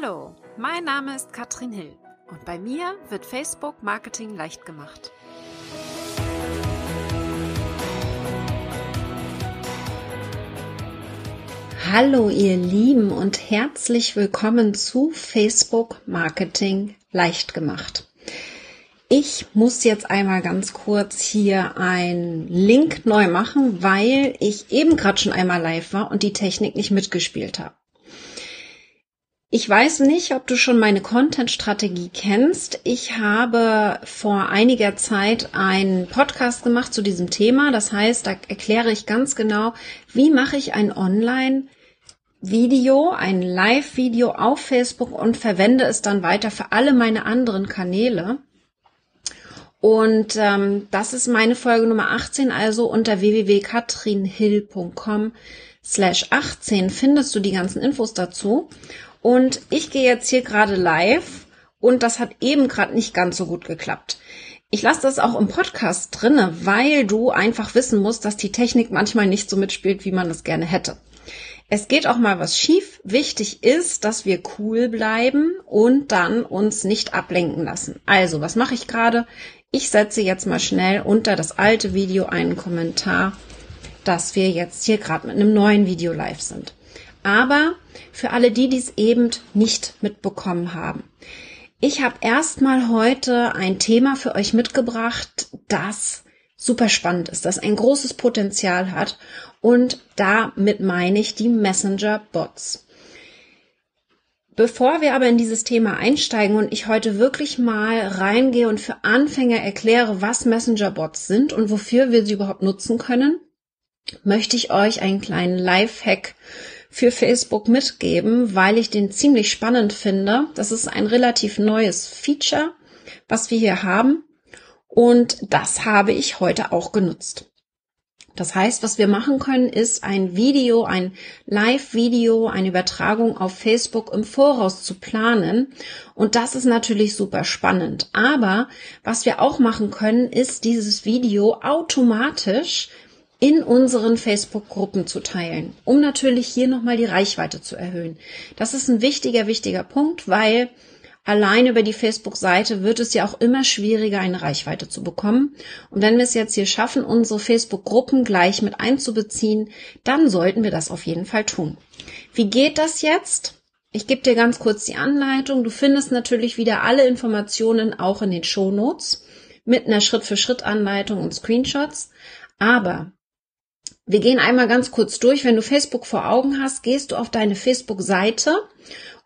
Hallo, mein Name ist Katrin Hill und bei mir wird Facebook Marketing leicht gemacht. Hallo ihr Lieben und herzlich willkommen zu Facebook Marketing leicht gemacht. Ich muss jetzt einmal ganz kurz hier einen Link neu machen, weil ich eben gerade schon einmal live war und die Technik nicht mitgespielt habe. Ich weiß nicht, ob du schon meine Content-Strategie kennst. Ich habe vor einiger Zeit einen Podcast gemacht zu diesem Thema. Das heißt, da erkläre ich ganz genau, wie mache ich ein Online-Video, ein Live-Video auf Facebook und verwende es dann weiter für alle meine anderen Kanäle. Und ähm, das ist meine Folge Nummer 18, also unter www.katrinhill.com slash 18 findest du die ganzen Infos dazu. Und ich gehe jetzt hier gerade live und das hat eben gerade nicht ganz so gut geklappt. Ich lasse das auch im Podcast drinne, weil du einfach wissen musst, dass die Technik manchmal nicht so mitspielt, wie man es gerne hätte. Es geht auch mal was schief. Wichtig ist, dass wir cool bleiben und dann uns nicht ablenken lassen. Also, was mache ich gerade? Ich setze jetzt mal schnell unter das alte Video einen Kommentar, dass wir jetzt hier gerade mit einem neuen Video live sind. Aber für alle die, die es eben nicht mitbekommen haben. Ich habe erstmal heute ein Thema für euch mitgebracht, das super spannend ist, das ein großes Potenzial hat und damit meine ich die Messenger-Bots. Bevor wir aber in dieses Thema einsteigen und ich heute wirklich mal reingehe und für Anfänger erkläre, was Messenger-Bots sind und wofür wir sie überhaupt nutzen können, möchte ich euch einen kleinen Live-Hack für Facebook mitgeben, weil ich den ziemlich spannend finde. Das ist ein relativ neues Feature, was wir hier haben. Und das habe ich heute auch genutzt. Das heißt, was wir machen können, ist ein Video, ein Live-Video, eine Übertragung auf Facebook im Voraus zu planen. Und das ist natürlich super spannend. Aber was wir auch machen können, ist dieses Video automatisch in unseren Facebook-Gruppen zu teilen, um natürlich hier nochmal die Reichweite zu erhöhen. Das ist ein wichtiger, wichtiger Punkt, weil allein über die Facebook-Seite wird es ja auch immer schwieriger, eine Reichweite zu bekommen. Und wenn wir es jetzt hier schaffen, unsere Facebook-Gruppen gleich mit einzubeziehen, dann sollten wir das auf jeden Fall tun. Wie geht das jetzt? Ich gebe dir ganz kurz die Anleitung. Du findest natürlich wieder alle Informationen auch in den Show Notes mit einer Schritt-für-Schritt-Anleitung und Screenshots. Aber wir gehen einmal ganz kurz durch. Wenn du Facebook vor Augen hast, gehst du auf deine Facebook-Seite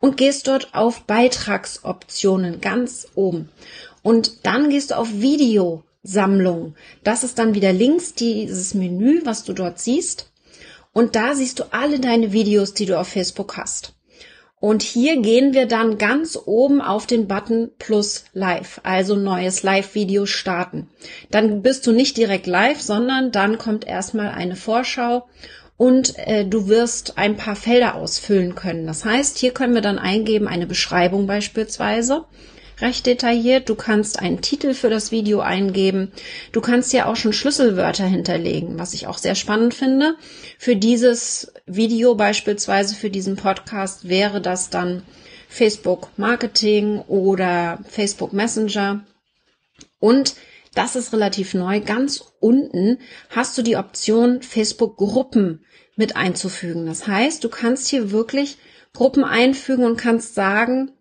und gehst dort auf Beitragsoptionen ganz oben. Und dann gehst du auf Videosammlung. Das ist dann wieder links dieses Menü, was du dort siehst. Und da siehst du alle deine Videos, die du auf Facebook hast. Und hier gehen wir dann ganz oben auf den Button Plus Live, also neues Live-Video starten. Dann bist du nicht direkt live, sondern dann kommt erstmal eine Vorschau und äh, du wirst ein paar Felder ausfüllen können. Das heißt, hier können wir dann eingeben eine Beschreibung beispielsweise recht detailliert. Du kannst einen Titel für das Video eingeben. Du kannst ja auch schon Schlüsselwörter hinterlegen, was ich auch sehr spannend finde. Für dieses Video beispielsweise, für diesen Podcast wäre das dann Facebook Marketing oder Facebook Messenger. Und das ist relativ neu. Ganz unten hast du die Option, Facebook Gruppen mit einzufügen. Das heißt, du kannst hier wirklich Gruppen einfügen und kannst sagen,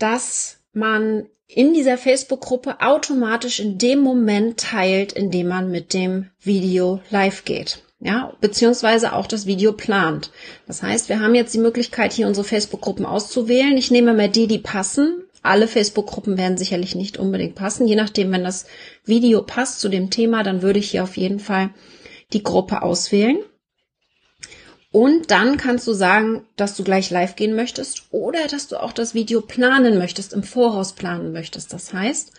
dass man in dieser Facebook-Gruppe automatisch in dem Moment teilt, in dem man mit dem Video live geht. Ja, beziehungsweise auch das Video plant. Das heißt, wir haben jetzt die Möglichkeit, hier unsere Facebook-Gruppen auszuwählen. Ich nehme mal die, die passen. Alle Facebook-Gruppen werden sicherlich nicht unbedingt passen. Je nachdem, wenn das Video passt zu dem Thema, dann würde ich hier auf jeden Fall die Gruppe auswählen. Und dann kannst du sagen, dass du gleich live gehen möchtest oder dass du auch das Video planen möchtest, im Voraus planen möchtest. Das heißt,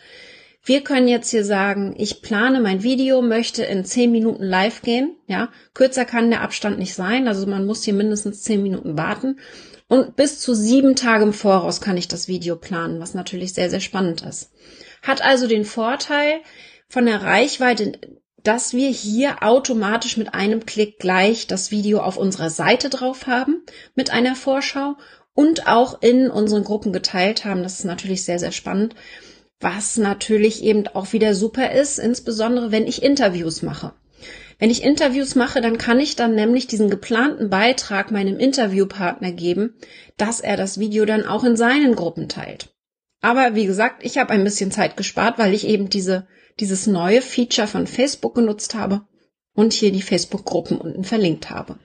wir können jetzt hier sagen, ich plane mein Video, möchte in zehn Minuten live gehen. Ja, kürzer kann der Abstand nicht sein. Also man muss hier mindestens zehn Minuten warten. Und bis zu sieben Tage im Voraus kann ich das Video planen, was natürlich sehr, sehr spannend ist. Hat also den Vorteil, von der Reichweite dass wir hier automatisch mit einem Klick gleich das Video auf unserer Seite drauf haben mit einer Vorschau und auch in unseren Gruppen geteilt haben. Das ist natürlich sehr, sehr spannend, was natürlich eben auch wieder super ist, insbesondere wenn ich Interviews mache. Wenn ich Interviews mache, dann kann ich dann nämlich diesen geplanten Beitrag meinem Interviewpartner geben, dass er das Video dann auch in seinen Gruppen teilt. Aber wie gesagt, ich habe ein bisschen Zeit gespart, weil ich eben diese, dieses neue Feature von Facebook genutzt habe und hier die Facebook-Gruppen unten verlinkt habe.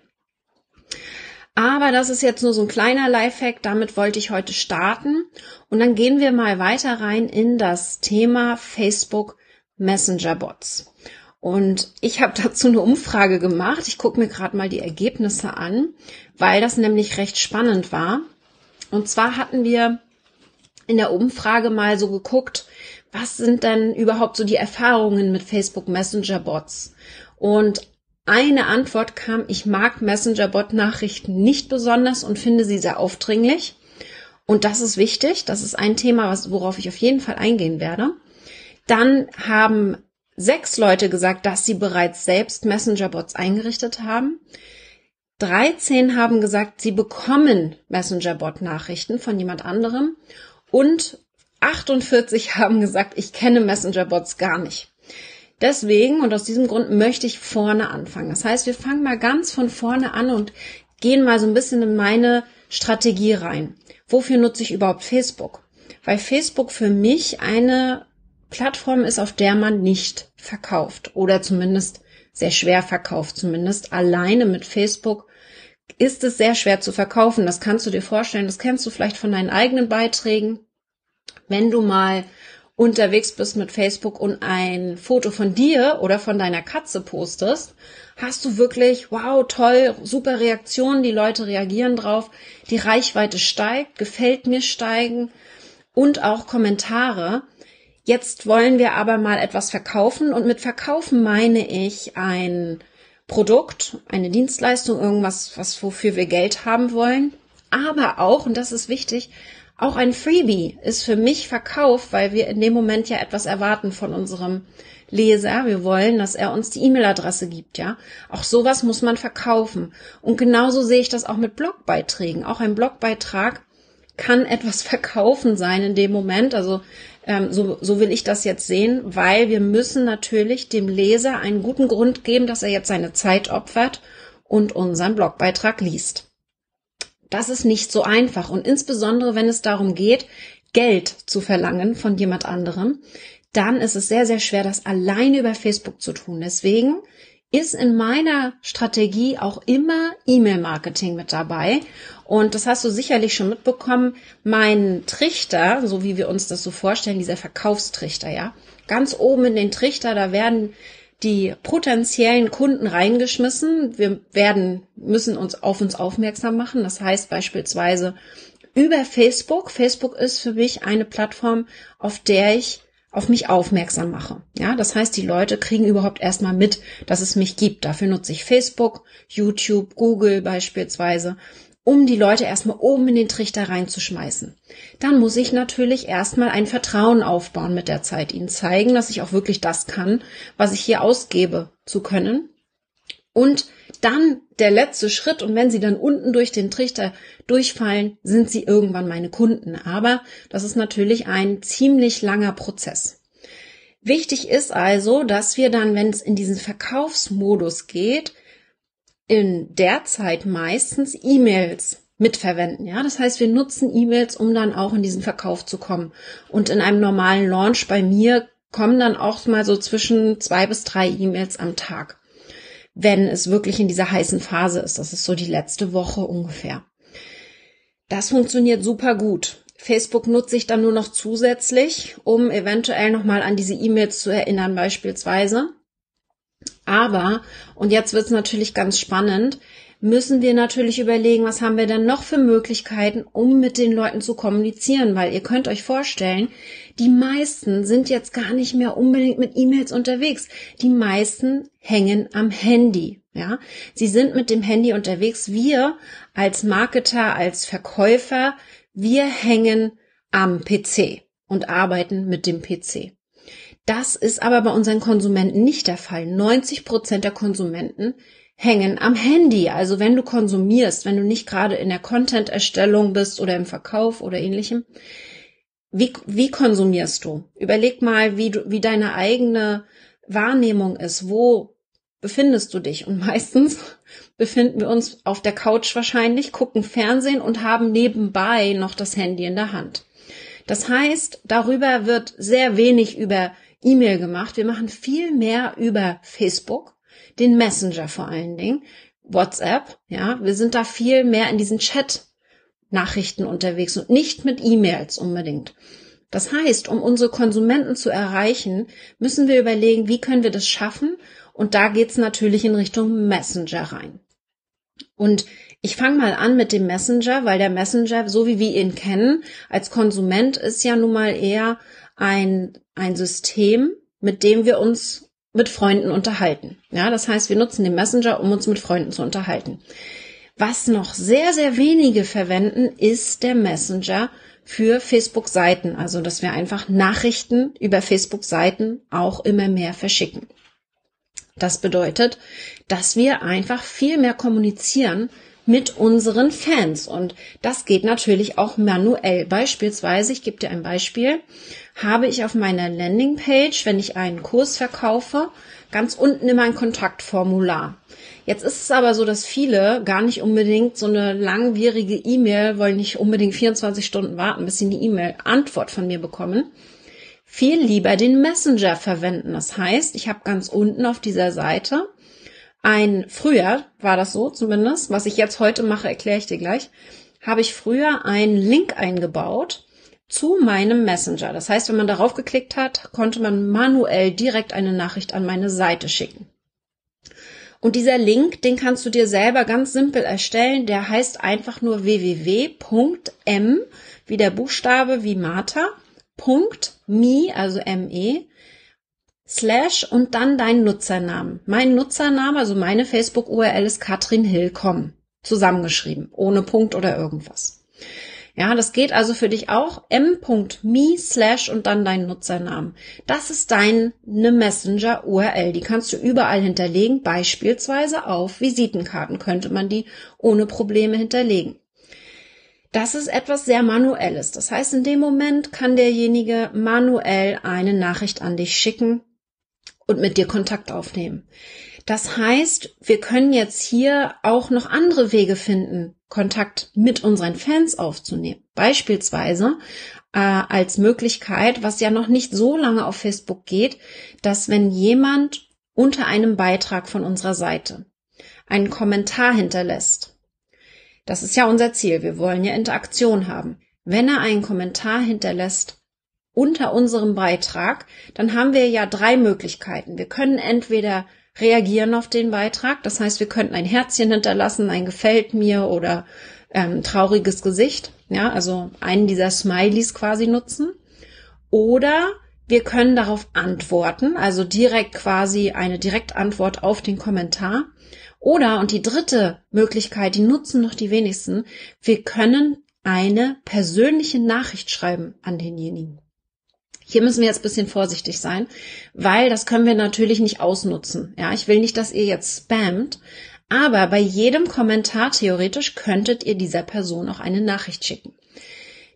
Aber das ist jetzt nur so ein kleiner Lifehack, damit wollte ich heute starten. Und dann gehen wir mal weiter rein in das Thema Facebook Messenger Bots. Und ich habe dazu eine Umfrage gemacht. Ich gucke mir gerade mal die Ergebnisse an, weil das nämlich recht spannend war. Und zwar hatten wir in der Umfrage mal so geguckt, was sind denn überhaupt so die Erfahrungen mit Facebook Messenger Bots? Und eine Antwort kam, ich mag Messenger-Bot-Nachrichten nicht besonders und finde sie sehr aufdringlich. Und das ist wichtig. Das ist ein Thema, worauf ich auf jeden Fall eingehen werde. Dann haben sechs Leute gesagt, dass sie bereits selbst Messenger-Bots eingerichtet haben. 13 haben gesagt, sie bekommen Messenger-Bot-Nachrichten von jemand anderem. Und 48 haben gesagt, ich kenne Messenger-Bots gar nicht. Deswegen und aus diesem Grund möchte ich vorne anfangen. Das heißt, wir fangen mal ganz von vorne an und gehen mal so ein bisschen in meine Strategie rein. Wofür nutze ich überhaupt Facebook? Weil Facebook für mich eine Plattform ist, auf der man nicht verkauft oder zumindest sehr schwer verkauft. Zumindest alleine mit Facebook ist es sehr schwer zu verkaufen. Das kannst du dir vorstellen. Das kennst du vielleicht von deinen eigenen Beiträgen. Wenn du mal unterwegs bist mit Facebook und ein Foto von dir oder von deiner Katze postest, hast du wirklich, wow, toll, super Reaktionen, die Leute reagieren drauf, die Reichweite steigt, gefällt mir steigen und auch Kommentare. Jetzt wollen wir aber mal etwas verkaufen und mit verkaufen meine ich ein Produkt, eine Dienstleistung, irgendwas, was wofür wir Geld haben wollen, aber auch, und das ist wichtig, auch ein Freebie ist für mich Verkauf, weil wir in dem Moment ja etwas erwarten von unserem Leser. Wir wollen, dass er uns die E-Mail-Adresse gibt, ja. Auch sowas muss man verkaufen. Und genauso sehe ich das auch mit Blogbeiträgen. Auch ein Blogbeitrag kann etwas verkaufen sein in dem Moment. Also ähm, so, so will ich das jetzt sehen, weil wir müssen natürlich dem Leser einen guten Grund geben, dass er jetzt seine Zeit opfert und unseren Blogbeitrag liest. Das ist nicht so einfach und insbesondere wenn es darum geht, Geld zu verlangen von jemand anderem, dann ist es sehr, sehr schwer, das alleine über Facebook zu tun. Deswegen ist in meiner Strategie auch immer E-Mail-Marketing mit dabei. Und das hast du sicherlich schon mitbekommen. Mein Trichter, so wie wir uns das so vorstellen, dieser Verkaufstrichter, ja. Ganz oben in den Trichter, da werden die potenziellen Kunden reingeschmissen. Wir werden, müssen uns auf uns aufmerksam machen. Das heißt beispielsweise über Facebook. Facebook ist für mich eine Plattform, auf der ich auf mich aufmerksam mache. Ja, das heißt, die Leute kriegen überhaupt erstmal mit, dass es mich gibt. Dafür nutze ich Facebook, YouTube, Google beispielsweise um die Leute erstmal oben in den Trichter reinzuschmeißen. Dann muss ich natürlich erstmal ein Vertrauen aufbauen mit der Zeit, ihnen zeigen, dass ich auch wirklich das kann, was ich hier ausgebe zu können. Und dann der letzte Schritt, und wenn sie dann unten durch den Trichter durchfallen, sind sie irgendwann meine Kunden. Aber das ist natürlich ein ziemlich langer Prozess. Wichtig ist also, dass wir dann, wenn es in diesen Verkaufsmodus geht, in der Zeit meistens E-Mails mitverwenden. Ja, das heißt, wir nutzen E-Mails, um dann auch in diesen Verkauf zu kommen. Und in einem normalen Launch bei mir kommen dann auch mal so zwischen zwei bis drei E-Mails am Tag, wenn es wirklich in dieser heißen Phase ist. Das ist so die letzte Woche ungefähr. Das funktioniert super gut. Facebook nutze ich dann nur noch zusätzlich, um eventuell nochmal an diese E-Mails zu erinnern beispielsweise. Aber, und jetzt wird es natürlich ganz spannend, müssen wir natürlich überlegen, was haben wir denn noch für Möglichkeiten, um mit den Leuten zu kommunizieren, weil ihr könnt euch vorstellen, die meisten sind jetzt gar nicht mehr unbedingt mit E-Mails unterwegs. Die meisten hängen am Handy. Ja, sie sind mit dem Handy unterwegs. Wir als Marketer, als Verkäufer, wir hängen am PC und arbeiten mit dem PC. Das ist aber bei unseren Konsumenten nicht der Fall. 90 Prozent der Konsumenten hängen am Handy. Also wenn du konsumierst, wenn du nicht gerade in der Content-Erstellung bist oder im Verkauf oder ähnlichem, wie, wie konsumierst du? Überleg mal, wie du, wie deine eigene Wahrnehmung ist. Wo befindest du dich? Und meistens befinden wir uns auf der Couch wahrscheinlich, gucken Fernsehen und haben nebenbei noch das Handy in der Hand. Das heißt, darüber wird sehr wenig über E-Mail gemacht. Wir machen viel mehr über Facebook, den Messenger vor allen Dingen, WhatsApp, ja. Wir sind da viel mehr in diesen Chat Nachrichten unterwegs und nicht mit E-Mails unbedingt. Das heißt, um unsere Konsumenten zu erreichen, müssen wir überlegen, wie können wir das schaffen? Und da geht's natürlich in Richtung Messenger rein. Und ich fange mal an mit dem Messenger, weil der Messenger, so wie wir ihn kennen, als Konsument ist ja nun mal eher ein, ein System, mit dem wir uns mit Freunden unterhalten. Ja, das heißt, wir nutzen den Messenger, um uns mit Freunden zu unterhalten. Was noch sehr, sehr wenige verwenden, ist der Messenger für Facebook-Seiten. Also, dass wir einfach Nachrichten über Facebook-Seiten auch immer mehr verschicken. Das bedeutet, dass wir einfach viel mehr kommunizieren mit unseren Fans. Und das geht natürlich auch manuell. Beispielsweise, ich gebe dir ein Beispiel, habe ich auf meiner Landingpage, wenn ich einen Kurs verkaufe, ganz unten immer ein Kontaktformular. Jetzt ist es aber so, dass viele gar nicht unbedingt so eine langwierige E-Mail, wollen nicht unbedingt 24 Stunden warten, bis sie eine E-Mail-Antwort von mir bekommen, viel lieber den Messenger verwenden. Das heißt, ich habe ganz unten auf dieser Seite ein, früher war das so zumindest, was ich jetzt heute mache, erkläre ich dir gleich, habe ich früher einen Link eingebaut zu meinem Messenger. Das heißt, wenn man darauf geklickt hat, konnte man manuell direkt eine Nachricht an meine Seite schicken. Und dieser Link, den kannst du dir selber ganz simpel erstellen. Der heißt einfach nur www.m, wie der Buchstabe, wie Martha, .me, also me, slash und dann dein Nutzernamen. Mein Nutzername, also meine Facebook-URL ist Katrin Hillcom. Zusammengeschrieben, ohne Punkt oder irgendwas. Ja, das geht also für dich auch. m.me slash und dann dein Nutzernamen. Das ist deine Messenger URL. Die kannst du überall hinterlegen. Beispielsweise auf Visitenkarten könnte man die ohne Probleme hinterlegen. Das ist etwas sehr Manuelles. Das heißt, in dem Moment kann derjenige manuell eine Nachricht an dich schicken und mit dir Kontakt aufnehmen. Das heißt, wir können jetzt hier auch noch andere Wege finden, Kontakt mit unseren Fans aufzunehmen. Beispielsweise äh, als Möglichkeit, was ja noch nicht so lange auf Facebook geht, dass wenn jemand unter einem Beitrag von unserer Seite einen Kommentar hinterlässt, das ist ja unser Ziel, wir wollen ja Interaktion haben. Wenn er einen Kommentar hinterlässt unter unserem Beitrag, dann haben wir ja drei Möglichkeiten. Wir können entweder reagieren auf den Beitrag. Das heißt, wir könnten ein Herzchen hinterlassen, ein gefällt mir oder ähm, trauriges Gesicht. Ja, also einen dieser Smileys quasi nutzen. Oder wir können darauf antworten, also direkt quasi eine Direktantwort auf den Kommentar. Oder, und die dritte Möglichkeit, die nutzen noch die wenigsten, wir können eine persönliche Nachricht schreiben an denjenigen. Hier müssen wir jetzt bisschen vorsichtig sein, weil das können wir natürlich nicht ausnutzen. Ja, ich will nicht, dass ihr jetzt spammt, aber bei jedem Kommentar theoretisch könntet ihr dieser Person auch eine Nachricht schicken.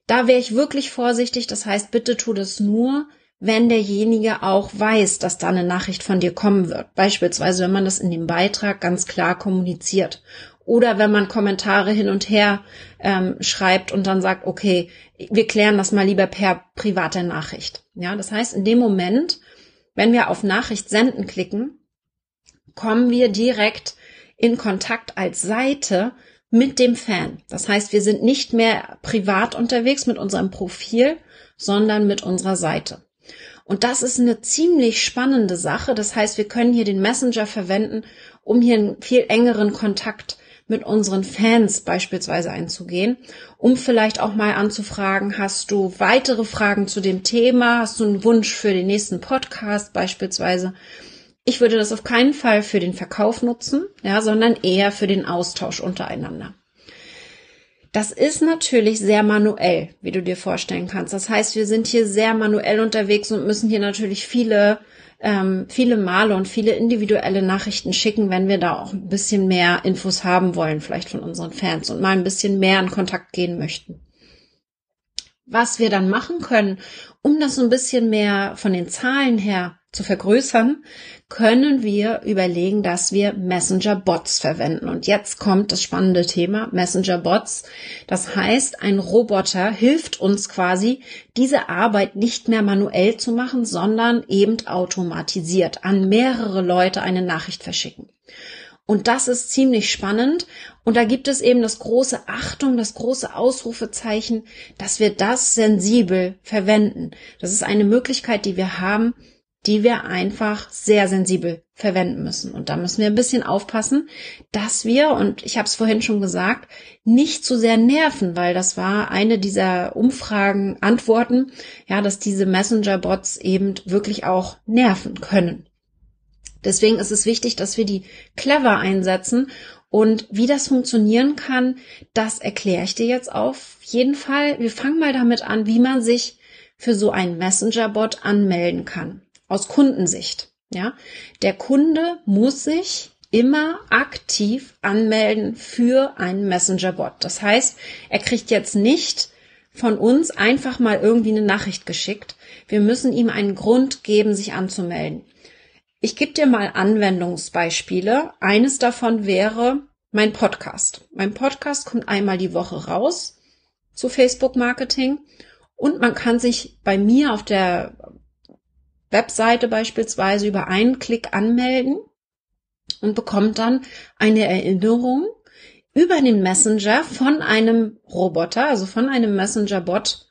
Da wäre ich wirklich vorsichtig. Das heißt, bitte tu das nur, wenn derjenige auch weiß, dass da eine Nachricht von dir kommen wird. Beispielsweise, wenn man das in dem Beitrag ganz klar kommuniziert oder wenn man Kommentare hin und her ähm, schreibt und dann sagt, okay, wir klären das mal lieber per privater Nachricht. Ja, das heißt, in dem Moment, wenn wir auf Nachricht senden klicken, kommen wir direkt in Kontakt als Seite mit dem Fan. Das heißt, wir sind nicht mehr privat unterwegs mit unserem Profil, sondern mit unserer Seite. Und das ist eine ziemlich spannende Sache. Das heißt, wir können hier den Messenger verwenden, um hier einen viel engeren Kontakt mit unseren Fans beispielsweise einzugehen, um vielleicht auch mal anzufragen, hast du weitere Fragen zu dem Thema? Hast du einen Wunsch für den nächsten Podcast beispielsweise? Ich würde das auf keinen Fall für den Verkauf nutzen, ja, sondern eher für den Austausch untereinander. Das ist natürlich sehr manuell, wie du dir vorstellen kannst. Das heißt, wir sind hier sehr manuell unterwegs und müssen hier natürlich viele, ähm, viele Male und viele individuelle Nachrichten schicken, wenn wir da auch ein bisschen mehr Infos haben wollen, vielleicht von unseren Fans und mal ein bisschen mehr in Kontakt gehen möchten. Was wir dann machen können, um das so ein bisschen mehr von den Zahlen her zu vergrößern, können wir überlegen, dass wir Messenger-Bots verwenden. Und jetzt kommt das spannende Thema Messenger-Bots. Das heißt, ein Roboter hilft uns quasi, diese Arbeit nicht mehr manuell zu machen, sondern eben automatisiert an mehrere Leute eine Nachricht verschicken. Und das ist ziemlich spannend. Und da gibt es eben das große Achtung, das große Ausrufezeichen, dass wir das sensibel verwenden. Das ist eine Möglichkeit, die wir haben, die wir einfach sehr sensibel verwenden müssen. Und da müssen wir ein bisschen aufpassen, dass wir, und ich habe es vorhin schon gesagt, nicht zu sehr nerven, weil das war eine dieser Umfragen, Antworten, ja, dass diese Messenger-Bots eben wirklich auch nerven können. Deswegen ist es wichtig, dass wir die clever einsetzen. Und wie das funktionieren kann, das erkläre ich dir jetzt auf jeden Fall. Wir fangen mal damit an, wie man sich für so einen Messenger-Bot anmelden kann. Aus Kundensicht. Ja, der Kunde muss sich immer aktiv anmelden für einen Messenger-Bot. Das heißt, er kriegt jetzt nicht von uns einfach mal irgendwie eine Nachricht geschickt. Wir müssen ihm einen Grund geben, sich anzumelden. Ich gebe dir mal Anwendungsbeispiele. Eines davon wäre mein Podcast. Mein Podcast kommt einmal die Woche raus zu Facebook Marketing und man kann sich bei mir auf der Webseite beispielsweise über einen Klick anmelden und bekommt dann eine Erinnerung über den Messenger von einem Roboter, also von einem Messenger-Bot,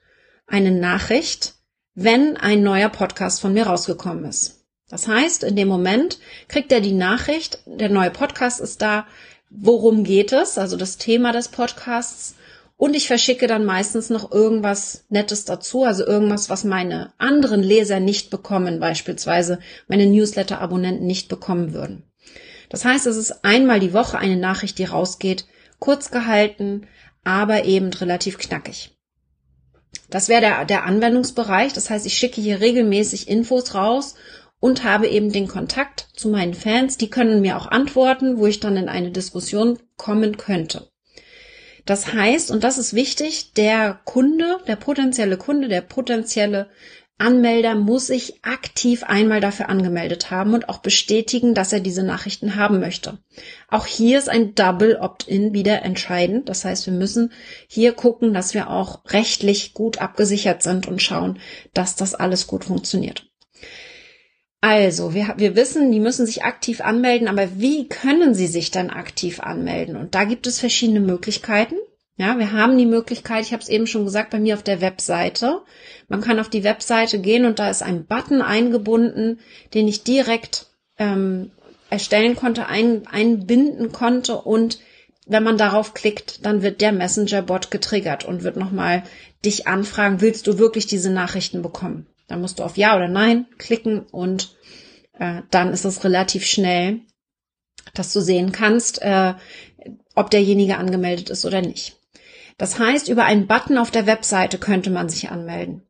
eine Nachricht, wenn ein neuer Podcast von mir rausgekommen ist. Das heißt, in dem Moment kriegt er die Nachricht, der neue Podcast ist da, worum geht es, also das Thema des Podcasts. Und ich verschicke dann meistens noch irgendwas Nettes dazu, also irgendwas, was meine anderen Leser nicht bekommen, beispielsweise meine Newsletter-Abonnenten nicht bekommen würden. Das heißt, es ist einmal die Woche eine Nachricht, die rausgeht, kurz gehalten, aber eben relativ knackig. Das wäre der, der Anwendungsbereich. Das heißt, ich schicke hier regelmäßig Infos raus und habe eben den Kontakt zu meinen Fans. Die können mir auch antworten, wo ich dann in eine Diskussion kommen könnte. Das heißt, und das ist wichtig, der Kunde, der potenzielle Kunde, der potenzielle Anmelder muss sich aktiv einmal dafür angemeldet haben und auch bestätigen, dass er diese Nachrichten haben möchte. Auch hier ist ein Double Opt-in wieder entscheidend. Das heißt, wir müssen hier gucken, dass wir auch rechtlich gut abgesichert sind und schauen, dass das alles gut funktioniert. Also, wir, wir wissen, die müssen sich aktiv anmelden, aber wie können sie sich dann aktiv anmelden? Und da gibt es verschiedene Möglichkeiten. Ja, wir haben die Möglichkeit, ich habe es eben schon gesagt, bei mir auf der Webseite. Man kann auf die Webseite gehen und da ist ein Button eingebunden, den ich direkt ähm, erstellen konnte, ein, einbinden konnte und wenn man darauf klickt, dann wird der Messenger-Bot getriggert und wird nochmal dich anfragen, willst du wirklich diese Nachrichten bekommen? Dann musst du auf Ja oder Nein klicken und äh, dann ist es relativ schnell, dass du sehen kannst, äh, ob derjenige angemeldet ist oder nicht. Das heißt, über einen Button auf der Webseite könnte man sich anmelden.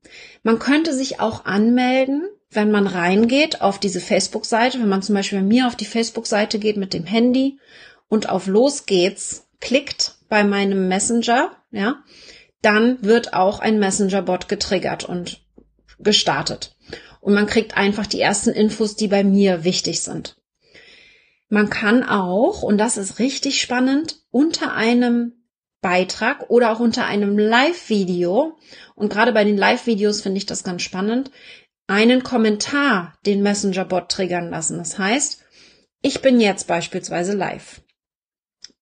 Man könnte sich auch anmelden, wenn man reingeht auf diese Facebook-Seite, wenn man zum Beispiel bei mir auf die Facebook-Seite geht mit dem Handy und auf Los geht's klickt bei meinem Messenger, ja, dann wird auch ein Messenger-Bot getriggert und gestartet. Und man kriegt einfach die ersten Infos, die bei mir wichtig sind. Man kann auch, und das ist richtig spannend, unter einem Beitrag oder auch unter einem Live-Video, und gerade bei den Live-Videos finde ich das ganz spannend, einen Kommentar den Messenger-Bot triggern lassen. Das heißt, ich bin jetzt beispielsweise live.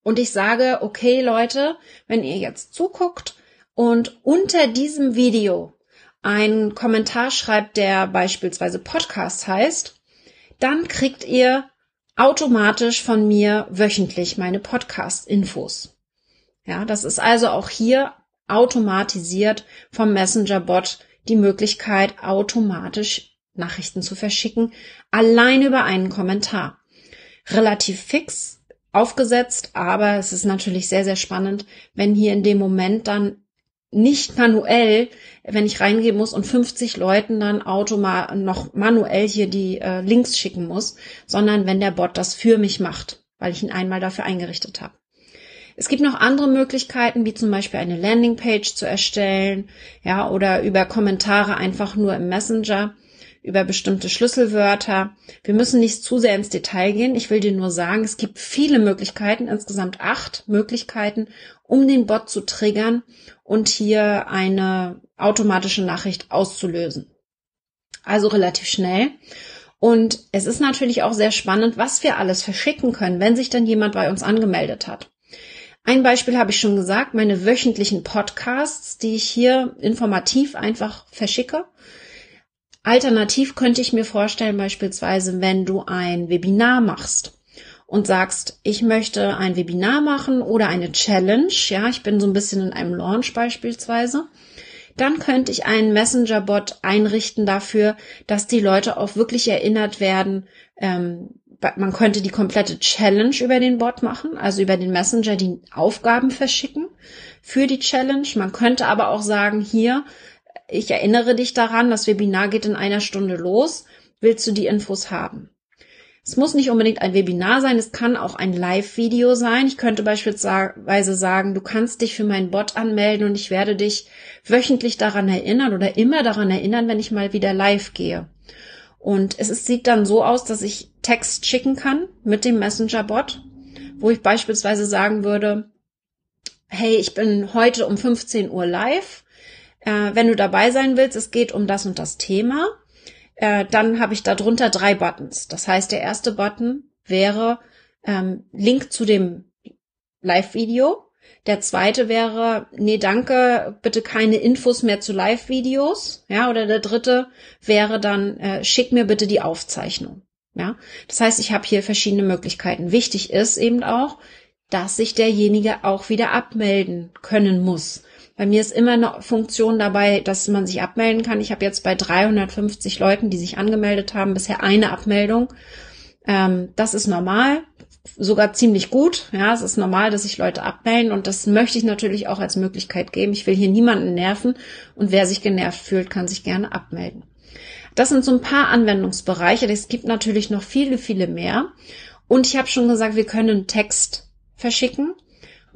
Und ich sage, okay Leute, wenn ihr jetzt zuguckt und unter diesem Video einen Kommentar schreibt, der beispielsweise Podcast heißt, dann kriegt ihr automatisch von mir wöchentlich meine Podcast-Infos. Ja, das ist also auch hier automatisiert vom Messenger-Bot die Möglichkeit, automatisch Nachrichten zu verschicken, allein über einen Kommentar. Relativ fix, aufgesetzt, aber es ist natürlich sehr, sehr spannend, wenn hier in dem Moment dann nicht manuell, wenn ich reingehen muss und 50 Leuten dann automa noch manuell hier die äh, Links schicken muss, sondern wenn der Bot das für mich macht, weil ich ihn einmal dafür eingerichtet habe. Es gibt noch andere Möglichkeiten, wie zum Beispiel eine Landingpage zu erstellen, ja, oder über Kommentare einfach nur im Messenger, über bestimmte Schlüsselwörter. Wir müssen nicht zu sehr ins Detail gehen. Ich will dir nur sagen, es gibt viele Möglichkeiten, insgesamt acht Möglichkeiten, um den Bot zu triggern und hier eine automatische Nachricht auszulösen. Also relativ schnell. Und es ist natürlich auch sehr spannend, was wir alles verschicken können, wenn sich dann jemand bei uns angemeldet hat. Ein Beispiel habe ich schon gesagt, meine wöchentlichen Podcasts, die ich hier informativ einfach verschicke. Alternativ könnte ich mir vorstellen, beispielsweise, wenn du ein Webinar machst und sagst, ich möchte ein Webinar machen oder eine Challenge, ja, ich bin so ein bisschen in einem Launch beispielsweise, dann könnte ich einen Messenger-Bot einrichten dafür, dass die Leute auch wirklich erinnert werden, ähm, man könnte die komplette Challenge über den Bot machen, also über den Messenger die Aufgaben verschicken für die Challenge. Man könnte aber auch sagen, hier, ich erinnere dich daran, das Webinar geht in einer Stunde los. Willst du die Infos haben? Es muss nicht unbedingt ein Webinar sein, es kann auch ein Live-Video sein. Ich könnte beispielsweise sagen, du kannst dich für meinen Bot anmelden und ich werde dich wöchentlich daran erinnern oder immer daran erinnern, wenn ich mal wieder live gehe. Und es ist, sieht dann so aus, dass ich Text schicken kann mit dem Messenger-Bot, wo ich beispielsweise sagen würde, hey, ich bin heute um 15 Uhr live. Äh, wenn du dabei sein willst, es geht um das und das Thema, äh, dann habe ich darunter drei Buttons. Das heißt, der erste Button wäre ähm, Link zu dem Live-Video. Der zweite wäre, nee, danke, bitte keine Infos mehr zu Live-Videos. Ja, oder der dritte wäre dann, äh, schick mir bitte die Aufzeichnung. Ja, das heißt, ich habe hier verschiedene Möglichkeiten. Wichtig ist eben auch, dass sich derjenige auch wieder abmelden können muss. Bei mir ist immer eine Funktion dabei, dass man sich abmelden kann. Ich habe jetzt bei 350 Leuten, die sich angemeldet haben, bisher eine Abmeldung. Ähm, das ist normal sogar ziemlich gut. Ja, es ist normal, dass sich Leute abmelden und das möchte ich natürlich auch als Möglichkeit geben. Ich will hier niemanden nerven und wer sich genervt fühlt, kann sich gerne abmelden. Das sind so ein paar Anwendungsbereiche. Es gibt natürlich noch viele, viele mehr. Und ich habe schon gesagt, wir können Text verschicken,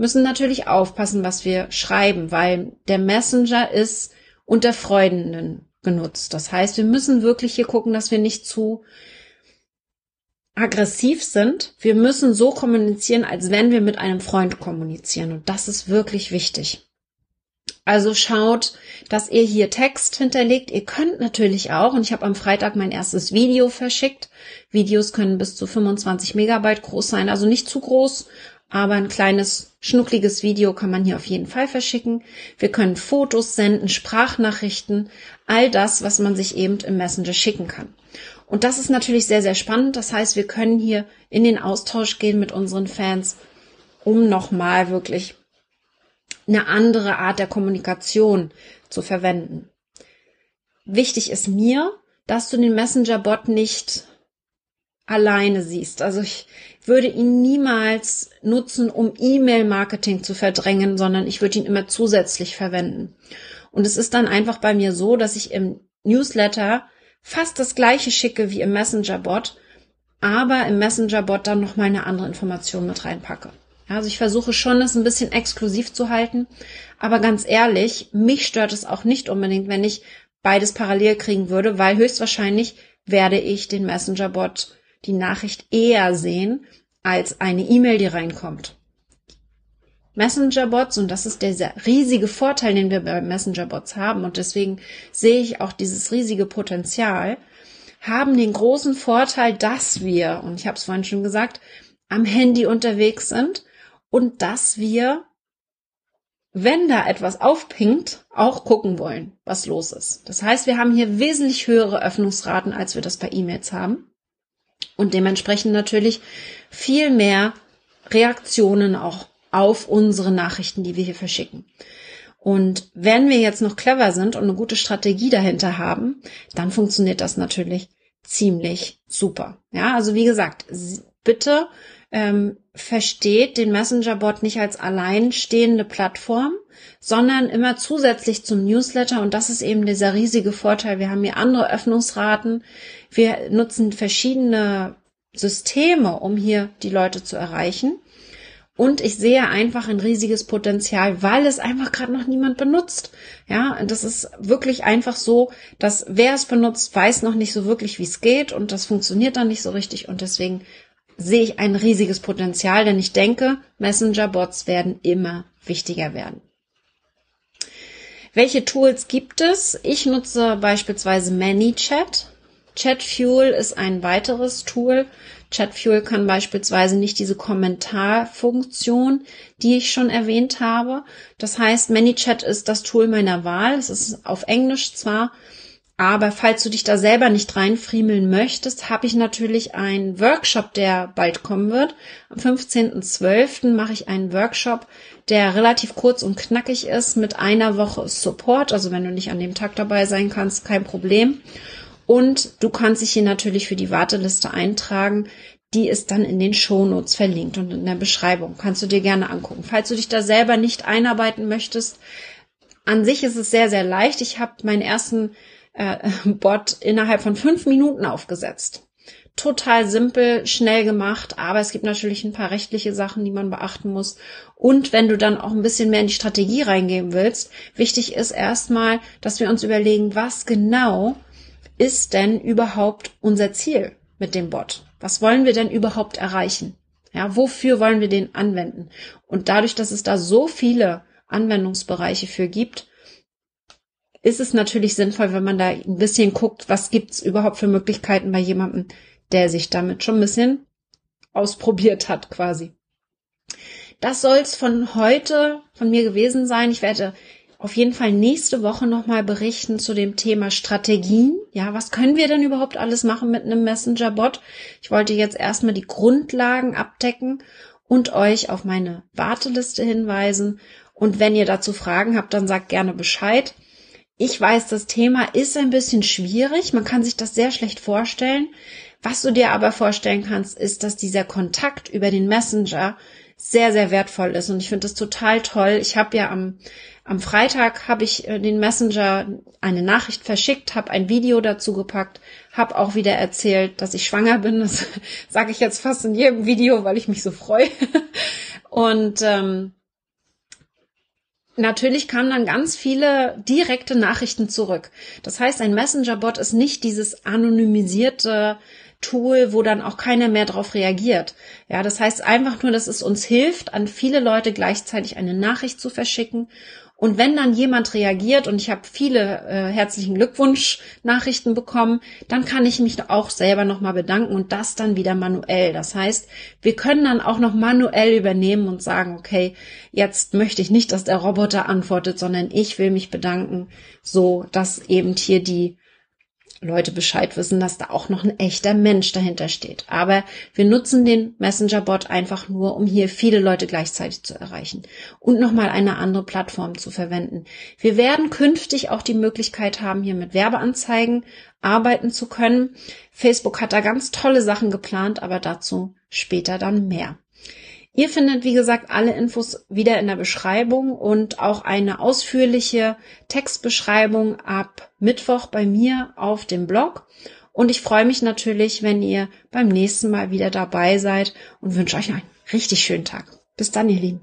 müssen natürlich aufpassen, was wir schreiben, weil der Messenger ist unter Freundinnen genutzt. Das heißt, wir müssen wirklich hier gucken, dass wir nicht zu aggressiv sind. Wir müssen so kommunizieren, als wenn wir mit einem Freund kommunizieren. Und das ist wirklich wichtig. Also schaut, dass ihr hier Text hinterlegt. Ihr könnt natürlich auch, und ich habe am Freitag mein erstes Video verschickt. Videos können bis zu 25 Megabyte groß sein, also nicht zu groß, aber ein kleines, schnuckliges Video kann man hier auf jeden Fall verschicken. Wir können Fotos senden, Sprachnachrichten, all das, was man sich eben im Messenger schicken kann. Und das ist natürlich sehr, sehr spannend. Das heißt, wir können hier in den Austausch gehen mit unseren Fans, um nochmal wirklich eine andere Art der Kommunikation zu verwenden. Wichtig ist mir, dass du den Messenger-Bot nicht alleine siehst. Also ich würde ihn niemals nutzen, um E-Mail-Marketing zu verdrängen, sondern ich würde ihn immer zusätzlich verwenden. Und es ist dann einfach bei mir so, dass ich im Newsletter fast das gleiche schicke wie im Messenger-Bot, aber im Messenger-Bot dann noch mal eine andere Information mit reinpacke. Also ich versuche schon, es ein bisschen exklusiv zu halten, aber ganz ehrlich, mich stört es auch nicht unbedingt, wenn ich beides parallel kriegen würde, weil höchstwahrscheinlich werde ich den Messenger-Bot die Nachricht eher sehen als eine E-Mail, die reinkommt. Messenger-Bots, und das ist der riesige Vorteil, den wir bei Messenger-Bots haben, und deswegen sehe ich auch dieses riesige Potenzial, haben den großen Vorteil, dass wir, und ich habe es vorhin schon gesagt, am Handy unterwegs sind und dass wir, wenn da etwas aufpinkt, auch gucken wollen, was los ist. Das heißt, wir haben hier wesentlich höhere Öffnungsraten, als wir das bei E-Mails haben und dementsprechend natürlich viel mehr Reaktionen auch auf unsere Nachrichten, die wir hier verschicken. Und wenn wir jetzt noch clever sind und eine gute Strategie dahinter haben, dann funktioniert das natürlich ziemlich super. Ja, also wie gesagt, bitte ähm, versteht den Messenger-Bot nicht als alleinstehende Plattform, sondern immer zusätzlich zum Newsletter. Und das ist eben dieser riesige Vorteil. Wir haben hier andere Öffnungsraten. Wir nutzen verschiedene Systeme, um hier die Leute zu erreichen. Und ich sehe einfach ein riesiges Potenzial, weil es einfach gerade noch niemand benutzt. Ja, das ist wirklich einfach so, dass wer es benutzt, weiß noch nicht so wirklich, wie es geht und das funktioniert dann nicht so richtig und deswegen sehe ich ein riesiges Potenzial, denn ich denke, Messenger-Bots werden immer wichtiger werden. Welche Tools gibt es? Ich nutze beispielsweise ManyChat. ChatFuel ist ein weiteres Tool. ChatFuel kann beispielsweise nicht diese Kommentarfunktion, die ich schon erwähnt habe. Das heißt, ManyChat ist das Tool meiner Wahl. Es ist auf Englisch zwar, aber falls du dich da selber nicht reinfriemeln möchtest, habe ich natürlich einen Workshop, der bald kommen wird. Am 15.12. mache ich einen Workshop, der relativ kurz und knackig ist mit einer Woche Support. Also wenn du nicht an dem Tag dabei sein kannst, kein Problem. Und du kannst dich hier natürlich für die Warteliste eintragen. Die ist dann in den Shownotes verlinkt und in der Beschreibung. Kannst du dir gerne angucken. Falls du dich da selber nicht einarbeiten möchtest, an sich ist es sehr, sehr leicht. Ich habe meinen ersten äh, Bot innerhalb von fünf Minuten aufgesetzt. Total simpel, schnell gemacht, aber es gibt natürlich ein paar rechtliche Sachen, die man beachten muss. Und wenn du dann auch ein bisschen mehr in die Strategie reingehen willst, wichtig ist erstmal, dass wir uns überlegen, was genau ist denn überhaupt unser Ziel mit dem Bot? Was wollen wir denn überhaupt erreichen? Ja, wofür wollen wir den anwenden? Und dadurch, dass es da so viele Anwendungsbereiche für gibt, ist es natürlich sinnvoll, wenn man da ein bisschen guckt, was gibt's überhaupt für Möglichkeiten bei jemandem, der sich damit schon ein bisschen ausprobiert hat, quasi. Das soll's von heute von mir gewesen sein. Ich werde auf jeden Fall nächste Woche nochmal berichten zu dem Thema Strategien. Ja, was können wir denn überhaupt alles machen mit einem Messenger-Bot? Ich wollte jetzt erstmal die Grundlagen abdecken und euch auf meine Warteliste hinweisen. Und wenn ihr dazu Fragen habt, dann sagt gerne Bescheid. Ich weiß, das Thema ist ein bisschen schwierig. Man kann sich das sehr schlecht vorstellen. Was du dir aber vorstellen kannst, ist, dass dieser Kontakt über den Messenger sehr, sehr wertvoll ist. Und ich finde das total toll. Ich habe ja am, am Freitag habe ich äh, den Messenger eine Nachricht verschickt, habe ein Video dazu gepackt, habe auch wieder erzählt, dass ich schwanger bin. Das sage ich jetzt fast in jedem Video, weil ich mich so freue. Und ähm, natürlich kamen dann ganz viele direkte Nachrichten zurück. Das heißt, ein Messenger-Bot ist nicht dieses anonymisierte Tool, wo dann auch keiner mehr darauf reagiert. Ja, das heißt einfach nur, dass es uns hilft, an viele Leute gleichzeitig eine Nachricht zu verschicken. Und wenn dann jemand reagiert und ich habe viele äh, herzlichen Glückwunsch-Nachrichten bekommen, dann kann ich mich auch selber nochmal bedanken und das dann wieder manuell. Das heißt, wir können dann auch noch manuell übernehmen und sagen, okay, jetzt möchte ich nicht, dass der Roboter antwortet, sondern ich will mich bedanken, so dass eben hier die Leute Bescheid wissen, dass da auch noch ein echter Mensch dahinter steht. Aber wir nutzen den Messenger-Bot einfach nur, um hier viele Leute gleichzeitig zu erreichen und nochmal eine andere Plattform zu verwenden. Wir werden künftig auch die Möglichkeit haben, hier mit Werbeanzeigen arbeiten zu können. Facebook hat da ganz tolle Sachen geplant, aber dazu später dann mehr. Ihr findet, wie gesagt, alle Infos wieder in der Beschreibung und auch eine ausführliche Textbeschreibung ab Mittwoch bei mir auf dem Blog. Und ich freue mich natürlich, wenn ihr beim nächsten Mal wieder dabei seid und wünsche euch einen richtig schönen Tag. Bis dann, ihr Lieben.